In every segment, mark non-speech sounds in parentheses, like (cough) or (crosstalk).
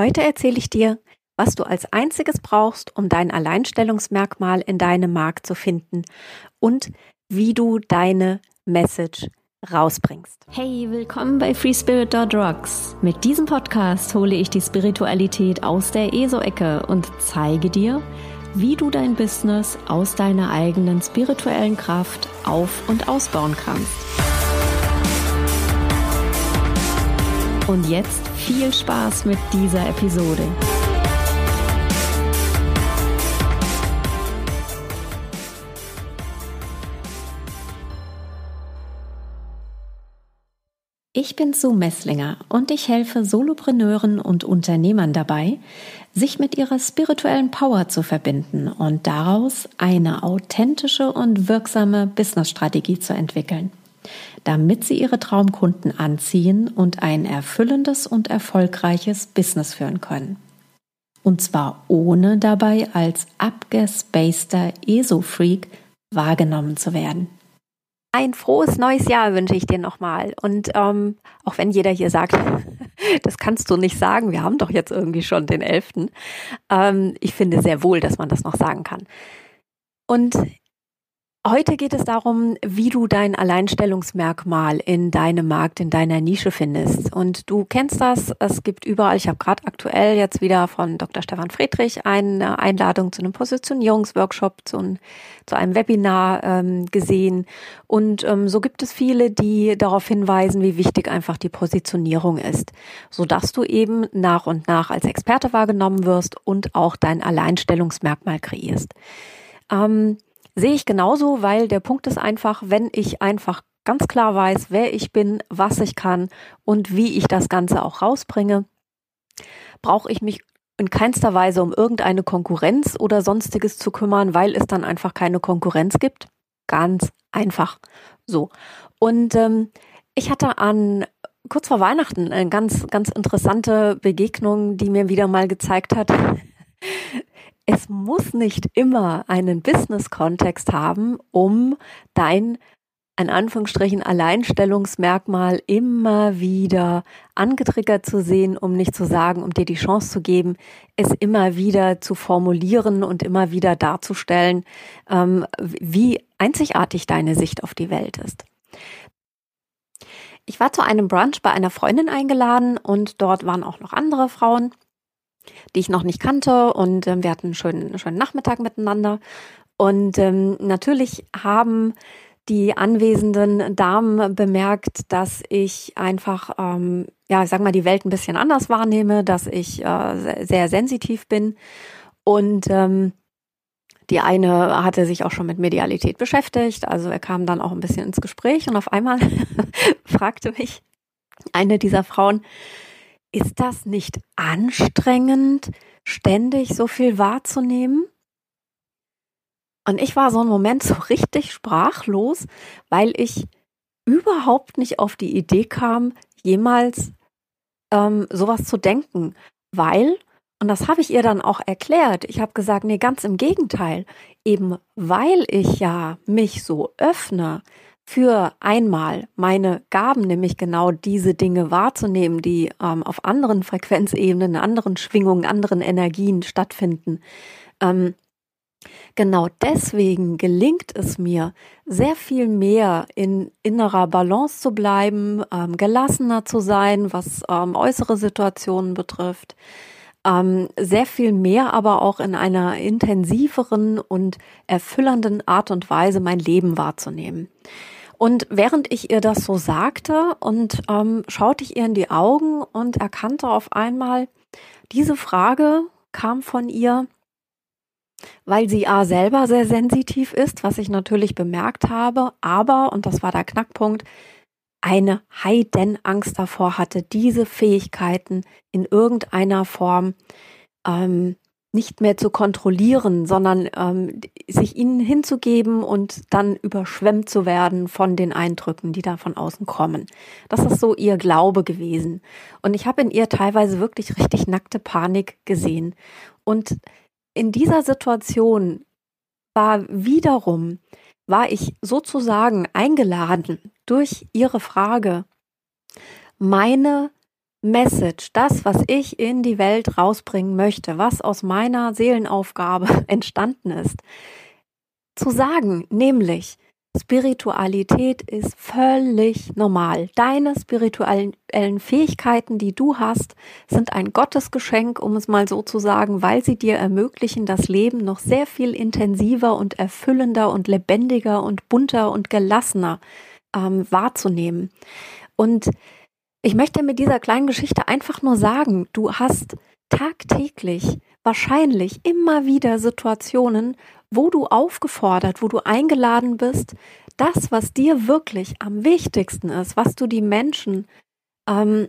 Heute erzähle ich dir, was du als einziges brauchst, um dein Alleinstellungsmerkmal in deinem Markt zu finden und wie du deine Message rausbringst. Hey, willkommen bei FreeSpirit.rocks. Mit diesem Podcast hole ich die Spiritualität aus der ESO-Ecke und zeige dir, wie du dein Business aus deiner eigenen spirituellen Kraft auf- und ausbauen kannst. Und jetzt viel Spaß mit dieser Episode. Ich bin Sue Messlinger und ich helfe Solopreneuren und Unternehmern dabei, sich mit ihrer spirituellen Power zu verbinden und daraus eine authentische und wirksame Businessstrategie zu entwickeln damit sie ihre Traumkunden anziehen und ein erfüllendes und erfolgreiches Business führen können. Und zwar ohne dabei als abgespaceter ESO-Freak wahrgenommen zu werden. Ein frohes neues Jahr wünsche ich dir nochmal. Und ähm, auch wenn jeder hier sagt, (laughs) das kannst du nicht sagen, wir haben doch jetzt irgendwie schon den 11. Ähm, ich finde sehr wohl, dass man das noch sagen kann. Und Heute geht es darum, wie du dein Alleinstellungsmerkmal in deinem Markt, in deiner Nische findest. Und du kennst das, es gibt überall, ich habe gerade aktuell jetzt wieder von Dr. Stefan Friedrich eine Einladung zu einem Positionierungsworkshop, zu, ein, zu einem Webinar ähm, gesehen. Und ähm, so gibt es viele, die darauf hinweisen, wie wichtig einfach die Positionierung ist, sodass du eben nach und nach als Experte wahrgenommen wirst und auch dein Alleinstellungsmerkmal kreierst. Ähm, Sehe ich genauso, weil der Punkt ist einfach, wenn ich einfach ganz klar weiß, wer ich bin, was ich kann und wie ich das Ganze auch rausbringe, brauche ich mich in keinster Weise um irgendeine Konkurrenz oder sonstiges zu kümmern, weil es dann einfach keine Konkurrenz gibt. Ganz einfach so. Und ähm, ich hatte an kurz vor Weihnachten eine ganz, ganz interessante Begegnung, die mir wieder mal gezeigt hat, es muss nicht immer einen Business-Kontext haben, um dein in Anführungsstrichen Alleinstellungsmerkmal immer wieder angetriggert zu sehen, um nicht zu sagen, um dir die Chance zu geben, es immer wieder zu formulieren und immer wieder darzustellen, ähm, wie einzigartig deine Sicht auf die Welt ist. Ich war zu einem Brunch bei einer Freundin eingeladen und dort waren auch noch andere Frauen die ich noch nicht kannte und ähm, wir hatten einen schönen, schönen Nachmittag miteinander. Und ähm, natürlich haben die anwesenden Damen bemerkt, dass ich einfach, ähm, ja, ich sag mal, die Welt ein bisschen anders wahrnehme, dass ich äh, sehr sensitiv bin. Und ähm, die eine hatte sich auch schon mit Medialität beschäftigt, also er kam dann auch ein bisschen ins Gespräch und auf einmal (laughs) fragte mich eine dieser Frauen, ist das nicht anstrengend, ständig so viel wahrzunehmen? Und ich war so einen Moment so richtig sprachlos, weil ich überhaupt nicht auf die Idee kam, jemals ähm, sowas zu denken. Weil, und das habe ich ihr dann auch erklärt, ich habe gesagt, nee, ganz im Gegenteil, eben weil ich ja mich so öffne, für einmal meine Gaben, nämlich genau diese Dinge wahrzunehmen, die ähm, auf anderen Frequenzebenen, anderen Schwingungen, anderen Energien stattfinden. Ähm, genau deswegen gelingt es mir, sehr viel mehr in innerer Balance zu bleiben, ähm, gelassener zu sein, was ähm, äußere Situationen betrifft ähm, sehr viel mehr, aber auch in einer intensiveren und erfüllenden Art und Weise mein Leben wahrzunehmen. Und während ich ihr das so sagte und ähm, schaute ich ihr in die Augen und erkannte auf einmal, diese Frage kam von ihr, weil sie A selber sehr sensitiv ist, was ich natürlich bemerkt habe, aber, und das war der Knackpunkt, eine Heidenangst davor hatte, diese Fähigkeiten in irgendeiner Form ähm, nicht mehr zu kontrollieren, sondern ähm, sich ihnen hinzugeben und dann überschwemmt zu werden von den Eindrücken, die da von außen kommen. Das ist so ihr Glaube gewesen. Und ich habe in ihr teilweise wirklich richtig nackte Panik gesehen. Und in dieser Situation war wiederum, war ich sozusagen eingeladen durch ihre Frage, meine Message, das, was ich in die Welt rausbringen möchte, was aus meiner Seelenaufgabe (laughs) entstanden ist, zu sagen, nämlich, Spiritualität ist völlig normal. Deine spirituellen Fähigkeiten, die du hast, sind ein Gottesgeschenk, um es mal so zu sagen, weil sie dir ermöglichen, das Leben noch sehr viel intensiver und erfüllender und lebendiger und bunter und gelassener ähm, wahrzunehmen. Und ich möchte mit dieser kleinen Geschichte einfach nur sagen, du hast tagtäglich wahrscheinlich immer wieder Situationen, wo du aufgefordert, wo du eingeladen bist, das, was dir wirklich am wichtigsten ist, was du die Menschen ähm,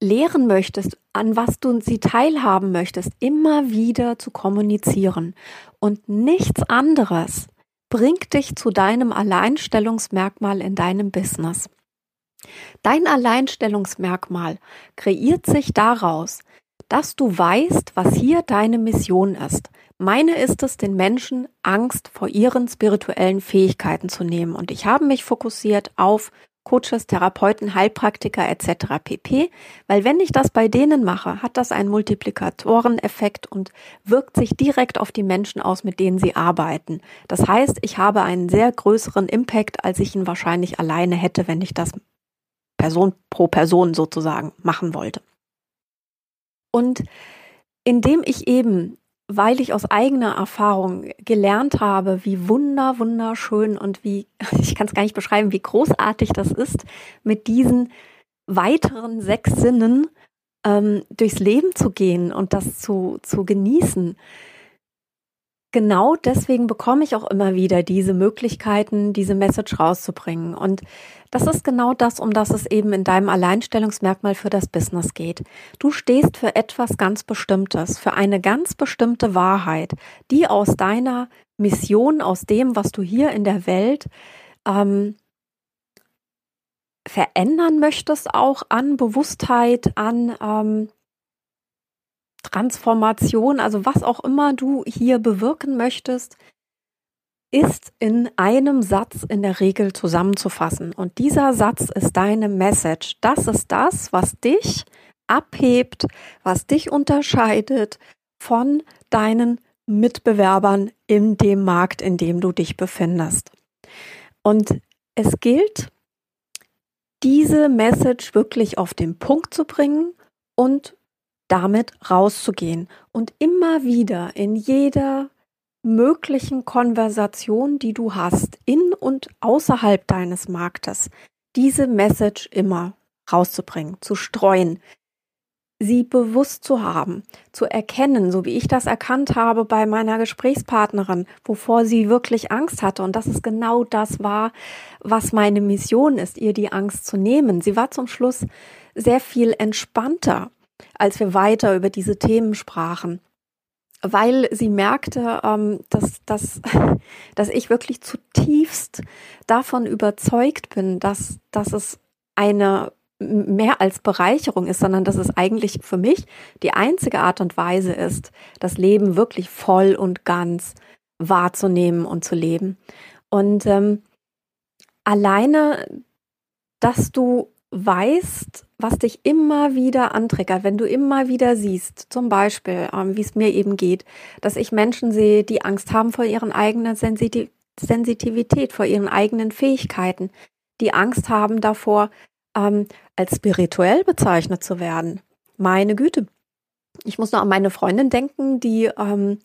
lehren möchtest, an was du sie teilhaben möchtest, immer wieder zu kommunizieren. Und nichts anderes bringt dich zu deinem Alleinstellungsmerkmal in deinem Business. Dein Alleinstellungsmerkmal kreiert sich daraus, dass du weißt, was hier deine Mission ist. Meine ist es, den Menschen Angst vor ihren spirituellen Fähigkeiten zu nehmen. Und ich habe mich fokussiert auf Coaches, Therapeuten, Heilpraktiker etc. pp. Weil wenn ich das bei denen mache, hat das einen Multiplikatoreneffekt und wirkt sich direkt auf die Menschen aus, mit denen sie arbeiten. Das heißt, ich habe einen sehr größeren Impact, als ich ihn wahrscheinlich alleine hätte, wenn ich das Person pro Person sozusagen machen wollte. Und indem ich eben weil ich aus eigener Erfahrung gelernt habe, wie wunder, wunderschön und wie, (laughs) ich kann es gar nicht beschreiben, wie großartig das ist, mit diesen weiteren sechs Sinnen ähm, durchs Leben zu gehen und das zu, zu genießen genau deswegen bekomme ich auch immer wieder diese Möglichkeiten, diese Message rauszubringen. Und das ist genau das, um das es eben in deinem Alleinstellungsmerkmal für das Business geht. Du stehst für etwas ganz Bestimmtes, für eine ganz bestimmte Wahrheit, die aus deiner Mission, aus dem, was du hier in der Welt ähm, verändern möchtest, auch an Bewusstheit, an ähm, Transformation, also was auch immer du hier bewirken möchtest, ist in einem Satz in der Regel zusammenzufassen. Und dieser Satz ist deine Message. Das ist das, was dich abhebt, was dich unterscheidet von deinen Mitbewerbern in dem Markt, in dem du dich befindest. Und es gilt, diese Message wirklich auf den Punkt zu bringen und damit rauszugehen und immer wieder in jeder möglichen Konversation, die du hast, in und außerhalb deines Marktes, diese Message immer rauszubringen, zu streuen, sie bewusst zu haben, zu erkennen, so wie ich das erkannt habe bei meiner Gesprächspartnerin, wovor sie wirklich Angst hatte. Und dass es genau das war, was meine Mission ist, ihr die Angst zu nehmen. Sie war zum Schluss sehr viel entspannter als wir weiter über diese Themen sprachen, weil sie merkte, ähm, dass, dass, (laughs) dass ich wirklich zutiefst davon überzeugt bin, dass, dass es eine mehr als Bereicherung ist, sondern dass es eigentlich für mich die einzige Art und Weise ist, das Leben wirklich voll und ganz wahrzunehmen und zu leben. Und ähm, alleine, dass du weißt, was dich immer wieder antriggert, wenn du immer wieder siehst, zum Beispiel, ähm, wie es mir eben geht, dass ich Menschen sehe, die Angst haben vor ihren eigenen Sensitiv Sensitivität, vor ihren eigenen Fähigkeiten, die Angst haben davor, ähm, als spirituell bezeichnet zu werden. Meine Güte. Ich muss noch an meine Freundin denken, die ähm,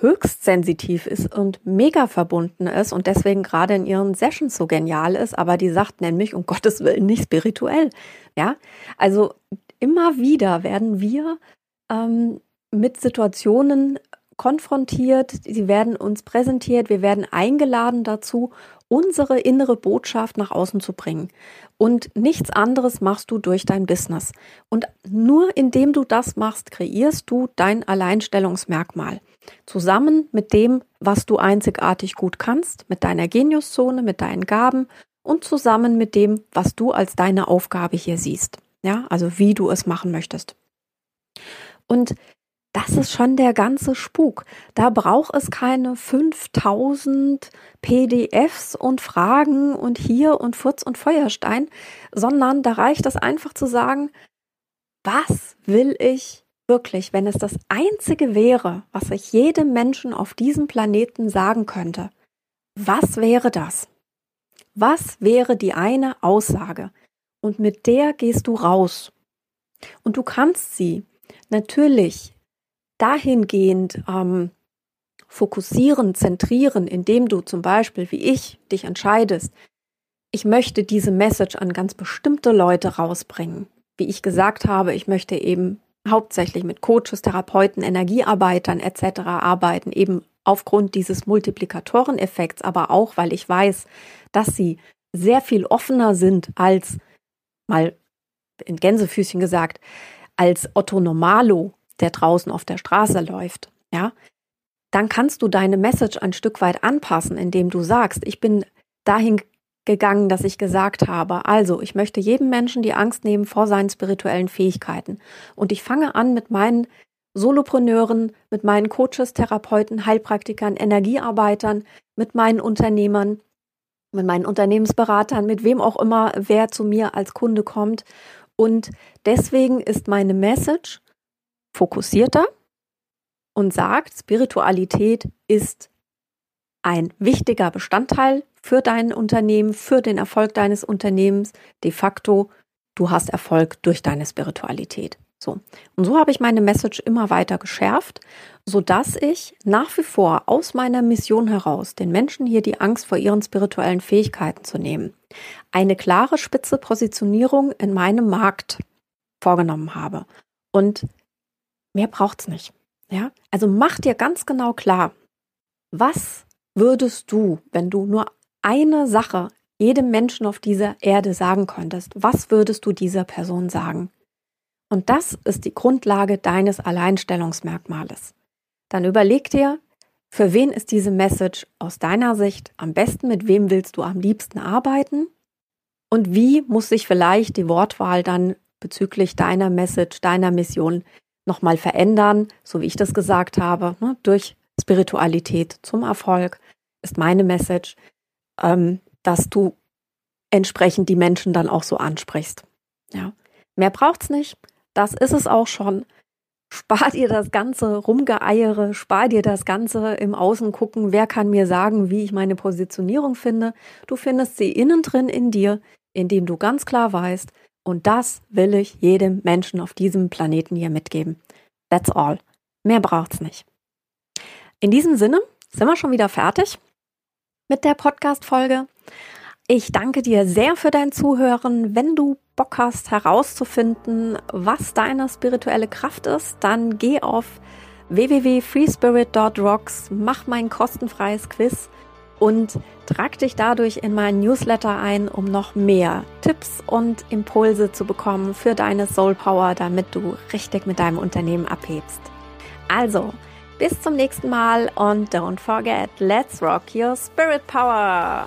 höchst sensitiv ist und mega verbunden ist und deswegen gerade in ihren Sessions so genial ist, aber die sagt nämlich um Gottes Willen nicht spirituell. Ja, also immer wieder werden wir ähm, mit Situationen konfrontiert, sie werden uns präsentiert, wir werden eingeladen dazu, unsere innere Botschaft nach außen zu bringen. Und nichts anderes machst du durch dein Business. Und nur indem du das machst, kreierst du dein Alleinstellungsmerkmal. Zusammen mit dem, was du einzigartig gut kannst, mit deiner Geniuszone, mit deinen Gaben und zusammen mit dem, was du als deine Aufgabe hier siehst. Ja, also wie du es machen möchtest. Und das ist schon der ganze Spuk. Da braucht es keine 5000 PDFs und Fragen und hier und Furz und Feuerstein, sondern da reicht es einfach zu sagen, was will ich wirklich, wenn es das einzige wäre, was ich jedem Menschen auf diesem Planeten sagen könnte? Was wäre das? Was wäre die eine Aussage? Und mit der gehst du raus. Und du kannst sie natürlich dahingehend ähm, fokussieren, zentrieren, indem du zum Beispiel, wie ich, dich entscheidest, ich möchte diese Message an ganz bestimmte Leute rausbringen. Wie ich gesagt habe, ich möchte eben hauptsächlich mit Coaches, Therapeuten, Energiearbeitern etc. arbeiten, eben aufgrund dieses Multiplikatoreneffekts, aber auch, weil ich weiß, dass sie sehr viel offener sind als, mal in Gänsefüßchen gesagt, als Otto Normalo, der draußen auf der Straße läuft, ja, dann kannst du deine Message ein Stück weit anpassen, indem du sagst, ich bin dahin gegangen, dass ich gesagt habe, also ich möchte jedem Menschen die Angst nehmen vor seinen spirituellen Fähigkeiten. Und ich fange an mit meinen Solopreneuren, mit meinen Coaches, Therapeuten, Heilpraktikern, Energiearbeitern, mit meinen Unternehmern, mit meinen Unternehmensberatern, mit wem auch immer, wer zu mir als Kunde kommt. Und deswegen ist meine Message, fokussierter und sagt, Spiritualität ist ein wichtiger Bestandteil für dein Unternehmen, für den Erfolg deines Unternehmens. De facto, du hast Erfolg durch deine Spiritualität. So. Und so habe ich meine Message immer weiter geschärft, so dass ich nach wie vor aus meiner Mission heraus den Menschen hier die Angst vor ihren spirituellen Fähigkeiten zu nehmen, eine klare spitze Positionierung in meinem Markt vorgenommen habe. Und Mehr braucht's nicht. Ja? Also mach dir ganz genau klar, was würdest du, wenn du nur eine Sache jedem Menschen auf dieser Erde sagen könntest, was würdest du dieser Person sagen? Und das ist die Grundlage deines Alleinstellungsmerkmales. Dann überleg dir, für wen ist diese Message aus deiner Sicht am besten, mit wem willst du am liebsten arbeiten? Und wie muss sich vielleicht die Wortwahl dann bezüglich deiner Message, deiner Mission nochmal verändern, so wie ich das gesagt habe, ne, durch Spiritualität zum Erfolg, ist meine Message, ähm, dass du entsprechend die Menschen dann auch so ansprichst. Ja. Mehr braucht's nicht. Das ist es auch schon. Spar dir das ganze Rumgeeiere, spar dir das ganze im Außen gucken, wer kann mir sagen, wie ich meine Positionierung finde. Du findest sie innen drin in dir, indem du ganz klar weißt, und das will ich jedem Menschen auf diesem Planeten hier mitgeben. That's all. Mehr braucht's nicht. In diesem Sinne sind wir schon wieder fertig mit der Podcast-Folge. Ich danke dir sehr für dein Zuhören. Wenn du Bock hast herauszufinden, was deine spirituelle Kraft ist, dann geh auf www.freespirit.rocks, mach mein kostenfreies Quiz und trag dich dadurch in meinen Newsletter ein, um noch mehr Tipps und Impulse zu bekommen für deine Soul Power, damit du richtig mit deinem Unternehmen abhebst. Also, bis zum nächsten Mal und don't forget, let's rock your spirit power!